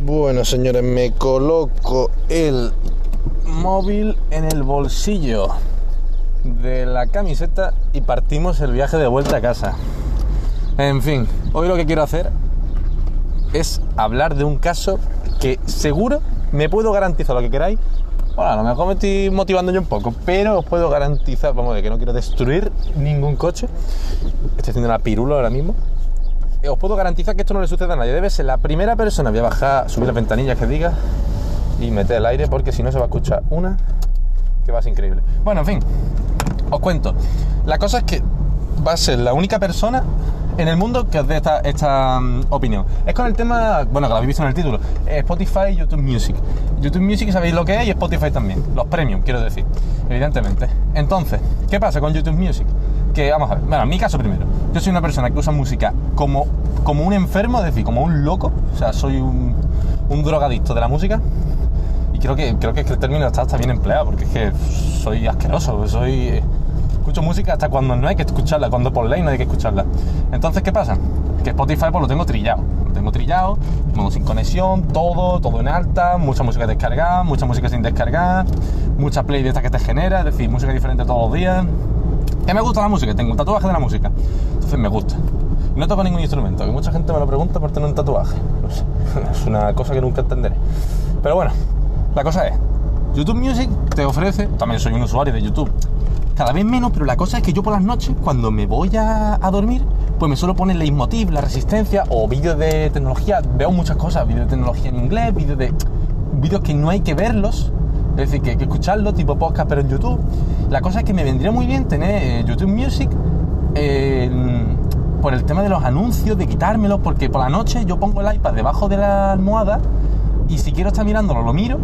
Bueno, señores, me coloco el móvil en el bolsillo de la camiseta y partimos el viaje de vuelta a casa. En fin, hoy lo que quiero hacer es hablar de un caso que seguro me puedo garantizar lo que queráis. Bueno, a lo mejor me estoy motivando yo un poco, pero os puedo garantizar, vamos, de que no quiero destruir ningún coche. Estoy haciendo una pirula ahora mismo. Os puedo garantizar que esto no le sucede a nadie. Debe ser la primera persona. Voy a bajar, subir las ventanillas que diga y meter el aire porque si no se va a escuchar una que va a ser increíble. Bueno, en fin, os cuento. La cosa es que va a ser la única persona en el mundo que os dé esta, esta mm, opinión. Es con el tema, bueno, que lo habéis visto en el título, eh, Spotify y YouTube Music. YouTube Music sabéis lo que es y Spotify también, los premium, quiero decir, evidentemente. Entonces, ¿qué pasa con YouTube Music? Que, vamos a ver, bueno, en mi caso primero, yo soy una persona que usa música como, como un enfermo, es decir, como un loco, o sea, soy un, un drogadicto de la música. Y creo que, creo que el término está, está bien empleado, porque es que soy asqueroso, soy escucho música hasta cuando no hay que escucharla, cuando por ley no hay que escucharla. Entonces, ¿qué pasa? Que Spotify pues lo tengo trillado. Lo tengo trillado, modo sin conexión, todo, todo en alta, mucha música descargada, mucha música sin descargar, mucha play de esta que te genera, es decir, música diferente todos los días. Que me gusta la música, tengo un tatuaje de la música. Entonces me gusta. No toco ningún instrumento, que mucha gente me lo pregunta por tener un tatuaje. No sé, es una cosa que nunca entenderé. Pero bueno, la cosa es, YouTube Music te ofrece, también soy un usuario de YouTube, cada vez menos, pero la cosa es que yo por las noches, cuando me voy a, dormir, pues me suelo poner Leitmotiv, la resistencia o vídeos de tecnología. Veo muchas cosas, vídeos de tecnología en inglés, vídeos de. vídeos que no hay que verlos, es decir, que hay que escucharlos, tipo podcast, pero en YouTube. La cosa es que me vendría muy bien tener eh, YouTube Music eh, por el tema de los anuncios, de quitármelos, porque por la noche yo pongo el iPad debajo de la almohada y si quiero estar mirándolo, lo miro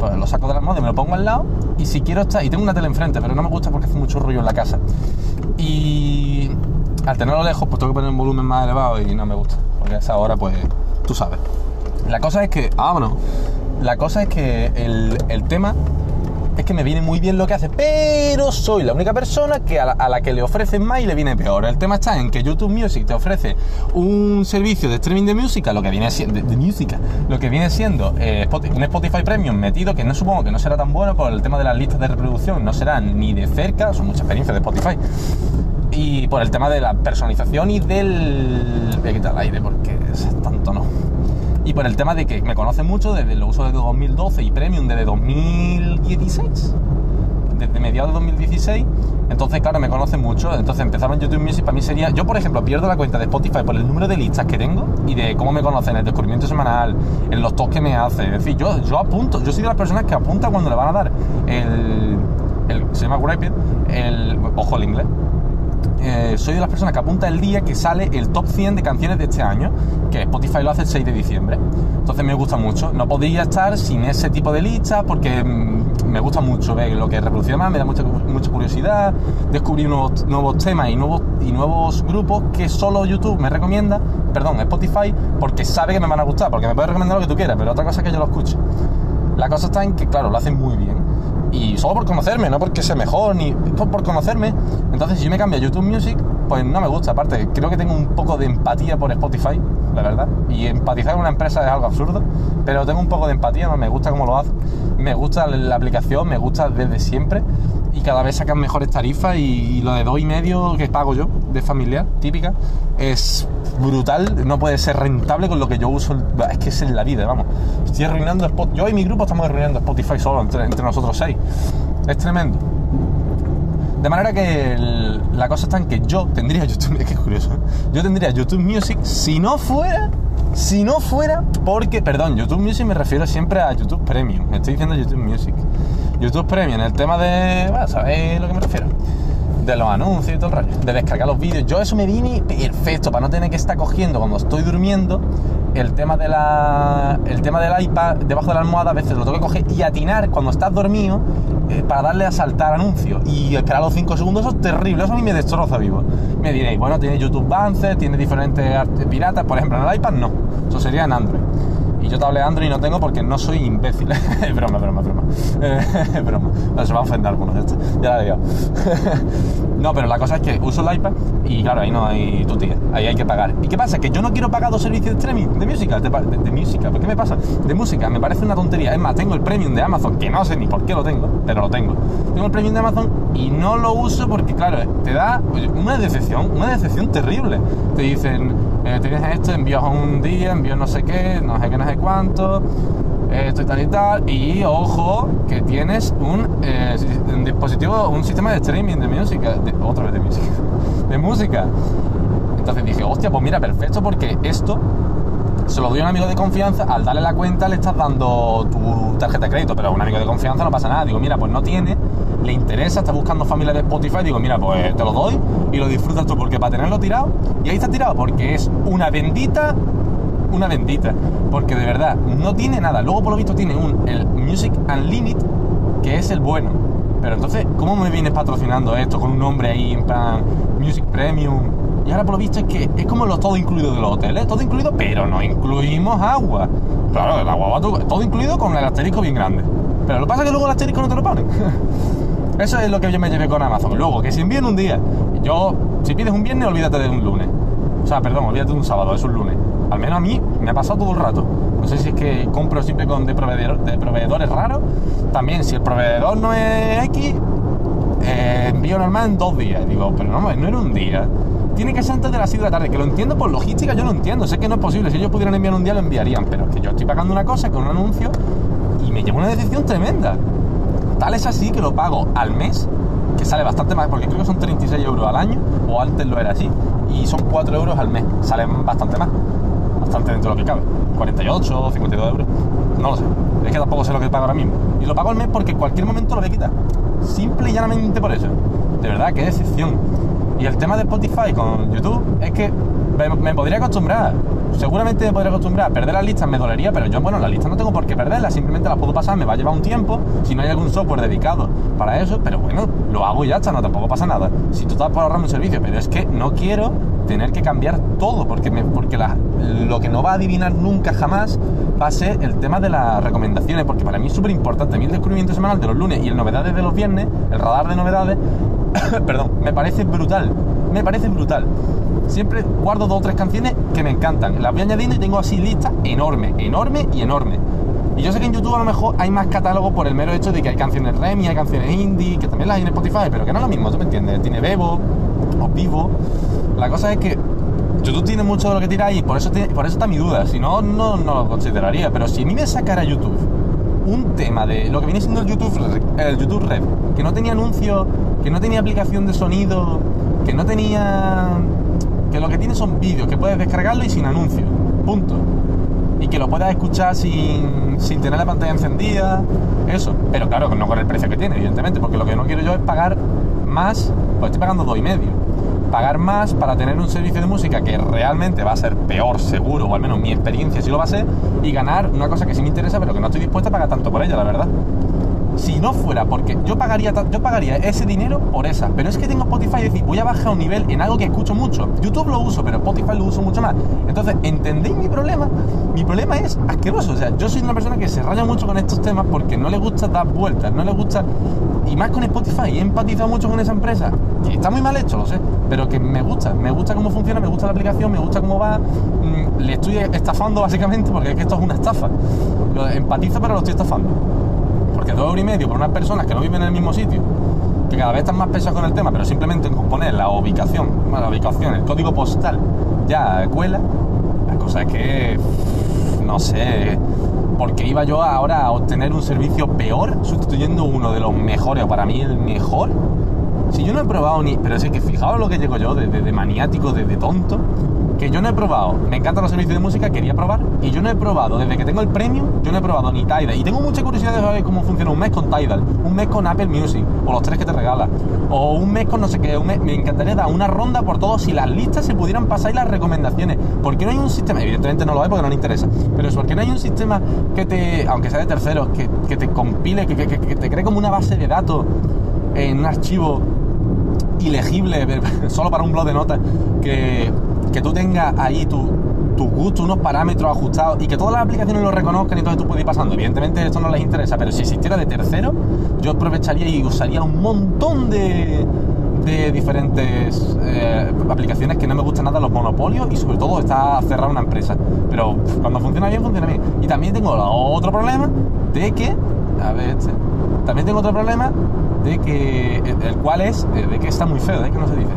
pues lo saco de la almohada y me lo pongo al lado. Y si quiero estar. Y tengo una tele enfrente, pero no me gusta porque hace mucho ruido en la casa. Y al tenerlo lejos, pues tengo que poner un volumen más elevado y no me gusta. Porque a esa hora, pues tú sabes. La cosa es que. Ah, bueno. La cosa es que el, el tema es que me viene muy bien lo que hace, pero soy la única persona que a la, que le ofrecen más y le viene peor. El tema está en que YouTube Music te ofrece un servicio de streaming de música, lo que viene siendo de música, lo que viene siendo eh, un Spotify Premium metido que no supongo que no será tan bueno por el tema de las listas de reproducción, no será ni de cerca, son muchas experiencias de Spotify. Y por el tema de la personalización y del. Voy a quitar el aire porque es tanto no y por el tema de que me conoce mucho desde el uso de 2012 y Premium desde 2016, desde mediados de 2016. Entonces, claro, me conoce mucho. Entonces empezaron YouTube Music para mí sería. Yo, por ejemplo, pierdo la cuenta de Spotify por el número de listas que tengo y de cómo me conocen, el descubrimiento semanal, en los toques que me hace. Es decir, yo, yo apunto, yo soy de las personas que apunta cuando le van a dar el. el se llama Grapid, el. Ojo el inglés eh, soy de las personas que apunta el día que sale el top 100 de canciones de este año, que Spotify lo hace el 6 de diciembre. Entonces me gusta mucho. No podría estar sin ese tipo de listas porque mmm, me gusta mucho ver lo que reproduce más, me da mucha, mucha curiosidad, descubrir nuevos, nuevos temas y nuevos, y nuevos grupos que solo YouTube me recomienda, perdón, Spotify, porque sabe que me van a gustar, porque me puede recomendar lo que tú quieras, pero otra cosa es que yo lo escuche. La cosa está en que, claro, lo hacen muy bien y solo por conocerme, no porque sea mejor, ni por conocerme. Entonces, si yo me cambio a YouTube Music, pues no me gusta. Aparte, creo que tengo un poco de empatía por Spotify, la verdad. Y empatizar con una empresa es algo absurdo, pero tengo un poco de empatía, ¿no? me gusta cómo lo hace. Me gusta la aplicación, me gusta desde siempre. Y cada vez sacan mejores tarifas y, lo de dos y medio que pago yo, de familiar, típica, es brutal, no puede ser rentable con lo que yo uso, es que es en la vida, vamos. Estoy arruinando Spotify, yo y mi grupo estamos arruinando Spotify solo entre, nosotros seis. Es tremendo. De manera que la cosa está en que yo tendría YouTube, es que es curioso, ¿eh? yo tendría YouTube Music si no fuera, si no fuera, porque, perdón, YouTube Music me refiero siempre a YouTube Premium, estoy diciendo YouTube Music. YouTube Premium, el tema de, bueno, ¿sabéis a lo que me refiero? de los anuncios y todo el rollo, de descargar los vídeos. Yo eso me viene perfecto para no tener que estar cogiendo cuando estoy durmiendo el tema de la el tema del iPad debajo de la almohada a veces lo tengo que coger y atinar cuando estás dormido eh, para darle a saltar anuncios y esperar los 5 segundos eso es terrible eso a mí me destroza vivo. Me diréis bueno tiene YouTube Banzer tiene diferentes piratas por ejemplo en el iPad no eso sería en Android yo tablet Android no tengo porque no soy imbécil. broma, broma, broma. Es broma. Se va a ofender algunos de estos. Ya la liado. no, pero la cosa es que uso el iPad y claro, ahí no hay tu tía. Ahí hay que pagar. ¿Y qué pasa? Que yo no quiero pagar dos servicios de streaming de música. De, de música. ¿Por qué me pasa? De música. Me parece una tontería. Es más, tengo el premium de Amazon, que no sé ni por qué lo tengo, pero lo tengo. Tengo el premium de Amazon y no lo uso porque, claro, te da una decepción, una decepción terrible. Te dicen, eh, tienes esto, envías un día, envío no sé qué, no sé qué, no sé cuánto, esto y tal y tal, y ojo, que tienes un, eh, dispositivo, un sistema de streaming de música, de, otra vez de música, de música. Entonces dije, hostia, pues mira, perfecto, porque esto se lo doy a un amigo de confianza, al darle la cuenta le estás dando tu tarjeta de crédito, pero a un amigo de confianza no pasa nada. Digo, mira, pues no tiene, le interesa, está buscando familia de Spotify, digo, mira, pues te lo doy y lo disfrutas tú, porque para tenerlo tirado, y ahí está tirado, porque es una bendita, una bendita, porque de verdad no tiene nada. Luego, por lo visto, tiene un, el Music Unlimited, que es el bueno. Pero entonces, ¿cómo me vienes patrocinando esto con un nombre ahí en plan Music Premium? Y ahora por lo visto es que es como lo todo incluido de los hoteles, todo incluido, pero no incluimos agua. Claro, el agua va todo incluido con el asterisco bien grande. Pero lo que pasa es que luego el asterisco no te lo ponen. Eso es lo que yo me llevé con Amazon. Luego, que si envíen un día, yo, si pides un viernes, olvídate de un lunes. O sea, perdón, olvídate de un sábado, es un lunes. Al menos a mí me ha pasado todo el rato. No sé si es que compro siempre con de, proveedor, de proveedores raros. También, si el proveedor no es X, eh, envío normal en dos días. Digo, pero no, no era un día. Tiene que ser antes de las 7 de la tarde, que lo entiendo por logística, yo lo entiendo. Sé que no es posible. Si ellos pudieran enviar un día, lo enviarían. Pero es que yo estoy pagando una cosa con un anuncio y me lleva una decisión tremenda. Tal es así que lo pago al mes, que sale bastante más, porque creo que son 36 euros al año, o antes lo era así, y son 4 euros al mes. Salen bastante más. Bastante dentro de lo que cabe. 48 o 52 euros. No lo sé. Es que tampoco sé lo que pago ahora mismo. Y lo pago al mes porque en cualquier momento lo voy a quitar. Simple y llanamente por eso. De verdad, qué decepción. Y el tema de Spotify con YouTube es que me, podría acostumbrar. Seguramente me podría acostumbrar. Perder las listas me dolería, pero yo, bueno, las listas no tengo por qué perderlas. Simplemente las puedo pasar, me va a llevar un tiempo. Si no hay algún software dedicado para eso, pero bueno, lo hago y ya está, no tampoco pasa nada. Si tú estás por ahorrarme un servicio, pero es que no quiero tener que cambiar todo, porque, porque lo que no va a adivinar nunca jamás va a ser el tema de las recomendaciones, porque para mí es súper importante. A descubrimiento semanal de los lunes y el novedades de los viernes, el radar de novedades, perdón, me parece brutal, me parece brutal. Siempre guardo dos o tres canciones que me encantan, las voy añadiendo y tengo así listas enorme, enorme y enorme. Y yo sé que en YouTube a lo mejor hay más catálogo por el mero hecho de que hay canciones Remy, hay canciones indie, que también las hay en Spotify, pero que no es lo mismo, ¿tú me entiendes? Tiene Bebo o Vivo. La cosa es que YouTube tiene mucho de lo que tira y por eso, tiene, por eso está mi duda. Si no, no, no lo consideraría. Pero si a mí me sacara YouTube un tema de lo que viene siendo el YouTube, el YouTube Red, que no tenía anuncio, que no tenía aplicación de sonido, que no tenía... que lo que tiene son vídeos, que puedes descargarlo y sin anuncio. Punto. Y que lo puedas escuchar sin, sin tener la pantalla encendida. Eso. Pero claro, no con el precio que tiene, evidentemente, porque lo que no quiero yo es pagar más, pues estoy pagando dos y medio pagar más para tener un servicio de música que realmente va a ser peor, seguro, o al menos mi experiencia sí lo va a ser, y ganar una cosa que sí me interesa, pero que no estoy dispuesta a pagar tanto por ella, la verdad. Si no fuera porque yo pagaría, yo pagaría ese dinero por esa, pero es que tengo Spotify y decir, voy a bajar un nivel en algo que escucho mucho. YouTube lo uso, pero Spotify lo uso mucho más. Entonces, ¿entendéis mi problema? Mi problema es asqueroso. O sea, yo soy una persona que se raya mucho con estos temas porque no le gusta dar vueltas, no le gusta. Y más con Spotify, he empatizado mucho con esa empresa. Y está muy mal hecho, lo sé, pero que me gusta, me gusta cómo funciona, me gusta la aplicación, me gusta cómo va. Mmm, le estoy estafando básicamente porque es que esto es una estafa. Lo empatizo, pero lo estoy estafando. Porque dos euros y medio por unas personas que no viven en el mismo sitio, que cada vez están más pesados con el tema, pero simplemente en poner la ubicación, la ubicación, el código postal, ya cuela, la cosa es que, no sé, porque iba yo ahora a obtener un servicio peor sustituyendo uno de los mejores, o para mí el mejor. Si yo no he probado ni. Pero es que fijaos lo que llego yo, de, de, de maniático, de, de, tonto, que yo no he probado. Me encantan los servicios de música, quería probar, y yo no he probado, desde que tengo el premium, yo no he probado ni Tidal. Y tengo mucha curiosidad de saber cómo funciona un mes con Tidal, un mes con Apple Music, o los tres que te regala, o un mes con no sé qué. Mes, me encantaría dar una ronda por todo si las listas se pudieran pasar y las recomendaciones. ¿Por qué no hay un sistema? Evidentemente no lo hay porque no le interesa, pero es porque no hay un sistema que te, aunque sea de terceros, que, que te compile, que, que, que te cree como una base de datos en un archivo ilegible solo para un blog de notas que, que tú tengas ahí tu, tus gustos, unos parámetros ajustados y que todas las aplicaciones lo reconozcan y entonces tú puedes ir pasando. Evidentemente esto no les interesa, pero si existiera de tercero, yo aprovecharía y usaría un montón de, de diferentes eh, aplicaciones que no me gustan nada los monopolios y sobre todo está cerrada una empresa. Pero cuando funciona bien, funciona bien. Y también tengo otro problema de que, a ver, este, también tengo otro problema de que, el, cual es, eh, de que está muy feo, de que no se dice,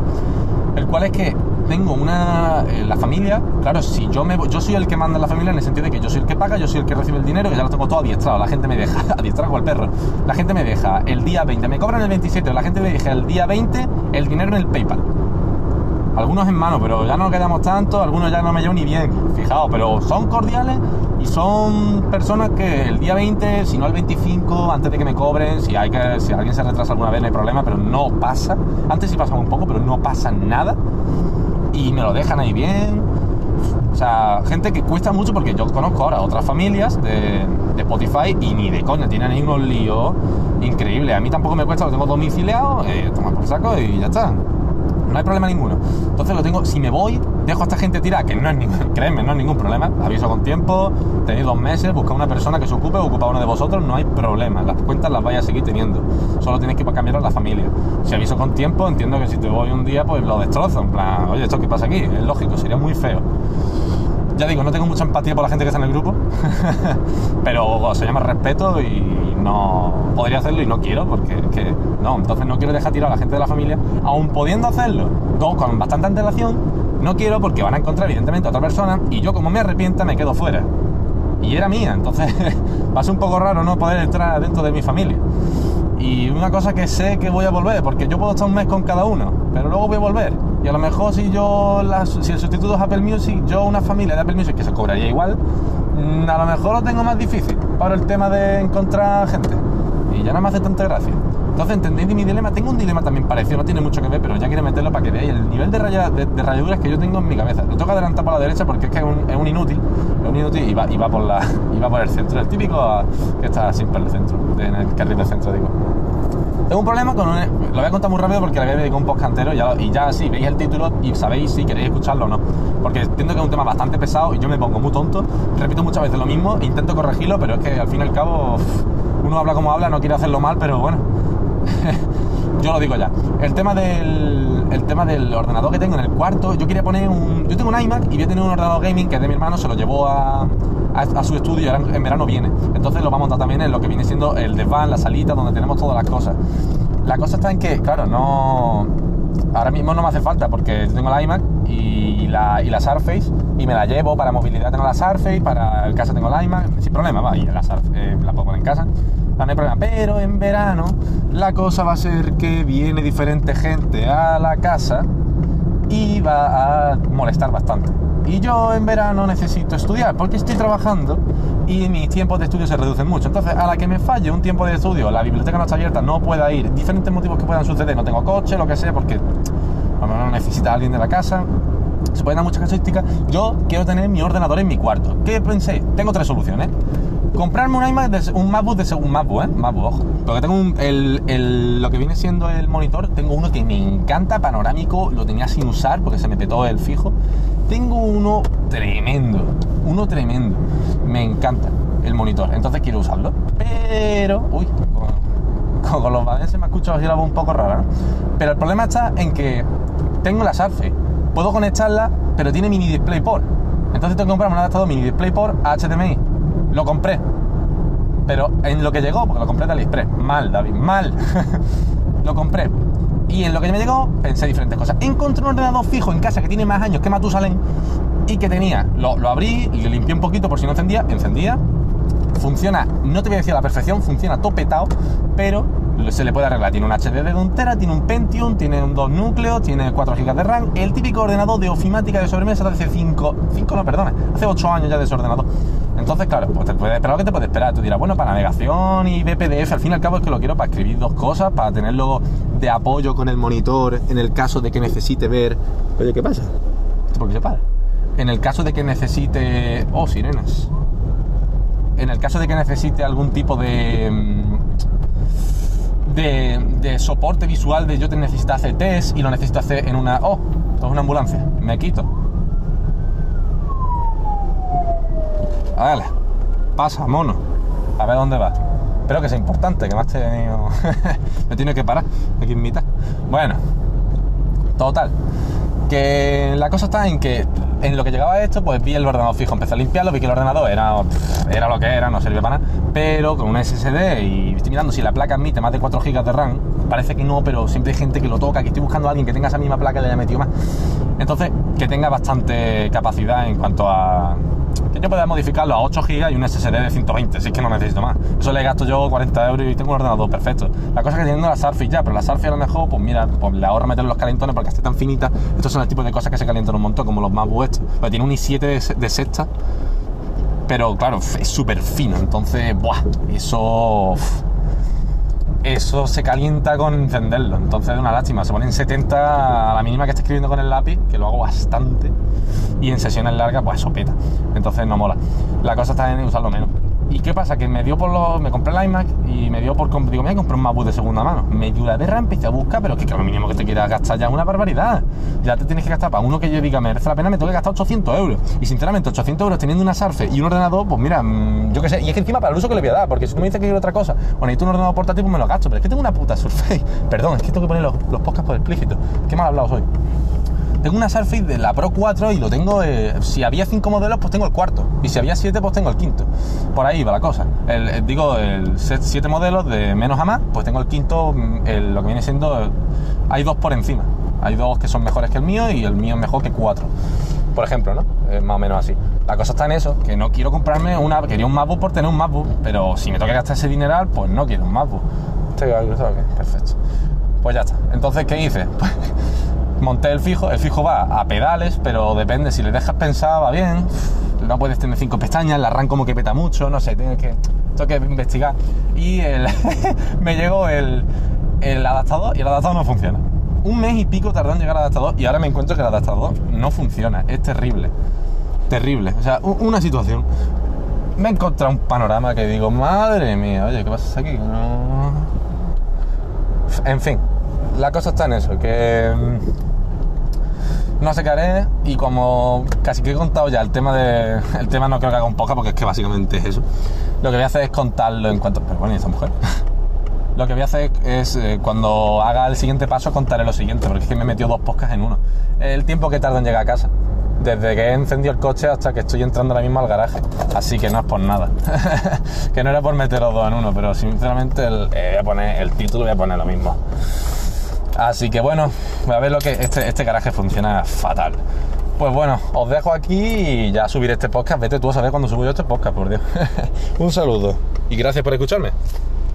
el cual es que tengo una. Eh, la familia, claro, si yo me yo soy el que manda la familia en el sentido de que yo soy el que paga, yo soy el que recibe el dinero, que ya lo tengo todo adiestrado, la gente me deja, adiestrado con el perro, la gente me deja el día 20, me cobran el 27, la gente me deja el día 20 el dinero en el PayPal. Algunos en mano, pero ya no quedamos tanto, algunos ya no me llevo ni bien, fijaos, pero son cordiales y son personas que el día 20, si no el 25, antes de que me cobren, si hay que si alguien se retrasa alguna vez no hay problema, pero no pasa. Antes sí pasaba un poco, pero no pasa nada y me lo dejan ahí bien. O sea, gente que cuesta mucho porque yo conozco ahora otras familias de, Spotify y ni de coña, tienen ahí unos líos increíbles. A mí tampoco me cuesta, lo tengo domiciliado, eh, toma por saco y ya está. No hay problema ninguno. Entonces lo tengo, si me voy, dejo a esta gente tirada, que no es ningún, créeme, no es ningún problema. Aviso con tiempo, tenéis dos meses, busca una persona que se ocupe, ocupa uno de vosotros, no hay problema. Las cuentas las vais a seguir teniendo. Solo tienes que cambiar a la familia. Si aviso con tiempo, entiendo que si te voy un día, pues lo destrozo. En plan, oye, ¿esto qué pasa aquí? Es lógico, sería muy feo. Ya digo, no tengo mucha empatía por la gente que está en el grupo, pero se llama respeto y no podría hacerlo y no quiero, porque que, no, entonces no quiero dejar tirar a la gente de la familia, aún pudiendo hacerlo, con bastante antelación, no quiero porque van a encontrar evidentemente a otra persona y yo como me arrepienta me quedo fuera. Y era mía, entonces va a ser un poco raro no poder entrar dentro de mi familia. Y una cosa que sé que voy a volver, porque yo puedo estar un mes con cada uno, pero luego voy a volver. Y a lo mejor si yo, si el sustituto es Apple Music, yo una familia de Apple Music que se cobraría igual, mm, a lo mejor lo tengo más difícil para el tema de encontrar gente. Y ya no me hace tanta gracia. Entonces, ¿entendéis mi dilema? Tengo un dilema también parecido, no tiene mucho que ver, pero ya quiero meterlo para que veáis el nivel de, de, rayaduras que yo tengo en mi cabeza. Lo tengo que adelantar por la derecha porque es que es un, inútil, es un inútil y va, y va, por la, y va por el centro. El típico que está siempre en el centro, en el carril del centro, digo. Tengo un problema con un, Lo voy a contar muy rápido porque la voy a dedicar un podcast entero y ya sí, veis el título y sabéis si queréis escucharlo o no. Porque entiendo que es un tema bastante pesado y yo me pongo muy tonto. Repito muchas veces lo mismo, intento corregirlo, pero es que al fin y al cabo uno habla como habla, no quiere hacerlo mal, pero bueno. yo lo digo ya. El tema del el tema del ordenador que tengo en el cuarto, yo quería poner un yo tengo un iMac y voy a tener un ordenador gaming que es de mi hermano, se lo llevó a a, su estudio y en verano viene. Entonces lo vamos a montar también en lo que viene siendo el desván, la salita, donde tenemos todas las cosas. La cosa está en que, claro, no. Ahora mismo no me hace falta porque tengo la iMac y la, y la Surface y me la llevo para movilidad. Tengo la Surface, para el casa tengo la iMac, sin problema, va, y la, eh, la puedo poner en casa. No hay problema. Pero en verano la cosa va a ser que viene diferente gente a la casa y va a molestar bastante. Y yo en verano necesito estudiar porque estoy trabajando y mis tiempos de estudio se reducen mucho. Entonces, a la que me falle un tiempo de estudio, la biblioteca no está abierta, no pueda ir, diferentes motivos que puedan suceder, no tengo coche, lo que sea, porque no necesita alguien de la casa, se pueden dar muchas casuísticas. Yo quiero tener mi ordenador en mi cuarto. ¿Qué pensé? Tengo tres soluciones. Comprarme un iMac, de, un MacBook de un MacBook, ¿eh? MacBook. Porque tengo un, el, lo que viene siendo el monitor, tengo uno que me encanta, panorámico, lo tenía sin usar porque se me petó el fijo. Tengo uno tremendo, uno tremendo. Me encanta el monitor, entonces quiero usarlo. Pero, uy, con, los badens se me ha escuchado así la voz un poco rara, ¿no? Pero el problema está en que tengo la Surface, puedo conectarla, pero tiene mini DisplayPort. Entonces tengo que comprarme un adaptador mini DisplayPort a HDMI lo compré. Pero en lo que llegó, porque lo compré de AliExpress, mal, David, mal. lo compré. Y en lo que me llegó, pensé diferentes cosas. Encontré un ordenador fijo en casa que tiene más años que Matusalén y que tenía, lo, lo abrí, le limpié un poquito por si no encendía, encendía. Funciona, no te voy a decir a la perfección, funciona topetado, pero se le puede arreglar. Tiene un HD de 1 tiene un Pentium, tiene un 2 núcleos, tiene 4 GB de RAM. El típico ordenador de ofimática de sobremesa de hace 5, 5 no, perdona, hace 8 años ya de ese ordenador. Entonces, claro, pues te puedes esperar lo que te puede esperar. Tú dirás, bueno, para navegación y BPDF, al fin y al cabo es que lo quiero para escribir dos cosas, para tenerlo de apoyo con el monitor en el caso de que necesite ver. Oye, ¿qué pasa? por qué se para? En el caso de que necesite. Oh, sirenas. En el caso de que necesite algún tipo de. Mm, de, de soporte visual de yo te necesito hacer test y lo necesito hacer en una. Oh, esto es una ambulancia. Me quito Vale, pasa, mono. A ver dónde va. Espero que sea importante, que me has tenido. me tiene que parar aquí en mitad. Bueno, total. Que la cosa está en que en lo que llegaba esto, pues vi el ordenador fijo, empecé a limpiarlo, vi que el ordenador era, era lo que era, no servía para nada, pero con una SSD y estoy mirando si la placa admite más de 4 GB de RAM, parece que no, pero siempre hay gente que lo toca, que estoy buscando a alguien que tenga esa misma placa y le haya metido más. Entonces, que tenga bastante capacidad en cuanto a que yo pueda modificarlo a 8 GB y un SSD de 120, si es que no necesito más. Eso le gasto yo 40 euros y tengo un ordenador perfecto. La cosa es que teniendo la Surface ya, pero la Surface a lo mejor, pues mira, pues le ahorra meter los calentones porque esté tan finita. Estos son el tipo de cosas que se calientan un montón, como los más estos. Porque tiene un i7 de, de sexta, pero claro, es súper fino. Entonces, ¡buah! Eso eso se calienta con encenderlo. Entonces es una lástima. Se pone en 70 a la mínima que esté escribiendo con el lápiz, que lo hago bastante. Y en sesiones largas, pues eso peta. Entonces no mola. La cosa está en usarlo menos. ¿Y qué pasa? Que me dio por los. Me compré el iMac y me dio por. Digo, me voy a comprar un MacBook de segunda mano. Me dio la berra, empecé a buscar, pero que, que lo mínimo que te quieras gastar ya es una barbaridad. Ya te tienes que gastar para uno que yo diga, merece la pena, me tengo que gastar 800 euros. Y sinceramente, 800 euros teniendo una Surface y un ordenador, pues mira, mm, yo qué sé. Y es que encima para el uso que le voy a dar, porque si tú me dices que quiero otra cosa, bueno, necesito un ordenador portátil, pues me lo gasto. Pero es que tengo una puta Surface. Perdón, es que tengo que poner los, los podcasts por explícito. ¿Qué mal hablado hoy? Tengo una Surface de la Pro 4 y lo tengo. Eh, si había 5 modelos, pues tengo el cuarto. Y si había 7, pues tengo el quinto. Por ahí va la cosa. El, digo, el 7 modelos de menos a más, pues tengo el quinto, mm, lo que viene siendo. Hay dos por encima. Hay dos que son mejores que el mío y el mío es mejor que 4. Por ejemplo, ¿no? Es más o menos así. La cosa está en eso, que no quiero comprarme una. Quería un MacBook por tener un MacBook, pero si me toca gastar ese dineral, pues no quiero un MacBook. Perfecto. Pues ya está. Entonces, ¿qué hice? Pues monté el fijo, el fijo va a pedales, pero depende, si le dejas pensar va bien, no puedes tener cinco pestañas, la RAM como que peta mucho, no sé, tienes que, tengo que investigar. Y me llegó el, el adaptador y el adaptador no funciona. Un mes y pico tardó en llegar al adaptador y ahora me encuentro que el adaptador no funciona, es terrible, terrible, o sea, una situación. Me he encontrado un panorama que digo, madre mía, oye, ¿qué pasa aquí? No... En fin, la cosa está en eso, que mm, no haré y como casi que he contado ya el tema de... El tema no creo que haga un poco porque es que básicamente es eso. Lo que voy a hacer es contarlo en cuanto... Pero bueno, ¿y esta mujer? lo que voy a hacer es eh, cuando haga el siguiente paso contaré lo siguiente, porque es que me metió dos podcasts en uno. El tiempo que tardo en llegar a casa. Desde que he encendido el coche hasta que estoy entrando ahora mismo al garaje. Así que no es por nada. que no era por meter los dos en uno, pero sinceramente eh, voy a poner el título voy a poner lo mismo. Así que bueno, a ver lo que este, este garaje funciona fatal. Pues bueno, os dejo aquí y ya subiré este podcast. Vete tú a saber cuando subo yo este podcast, por Dios. Un saludo y gracias por escucharme.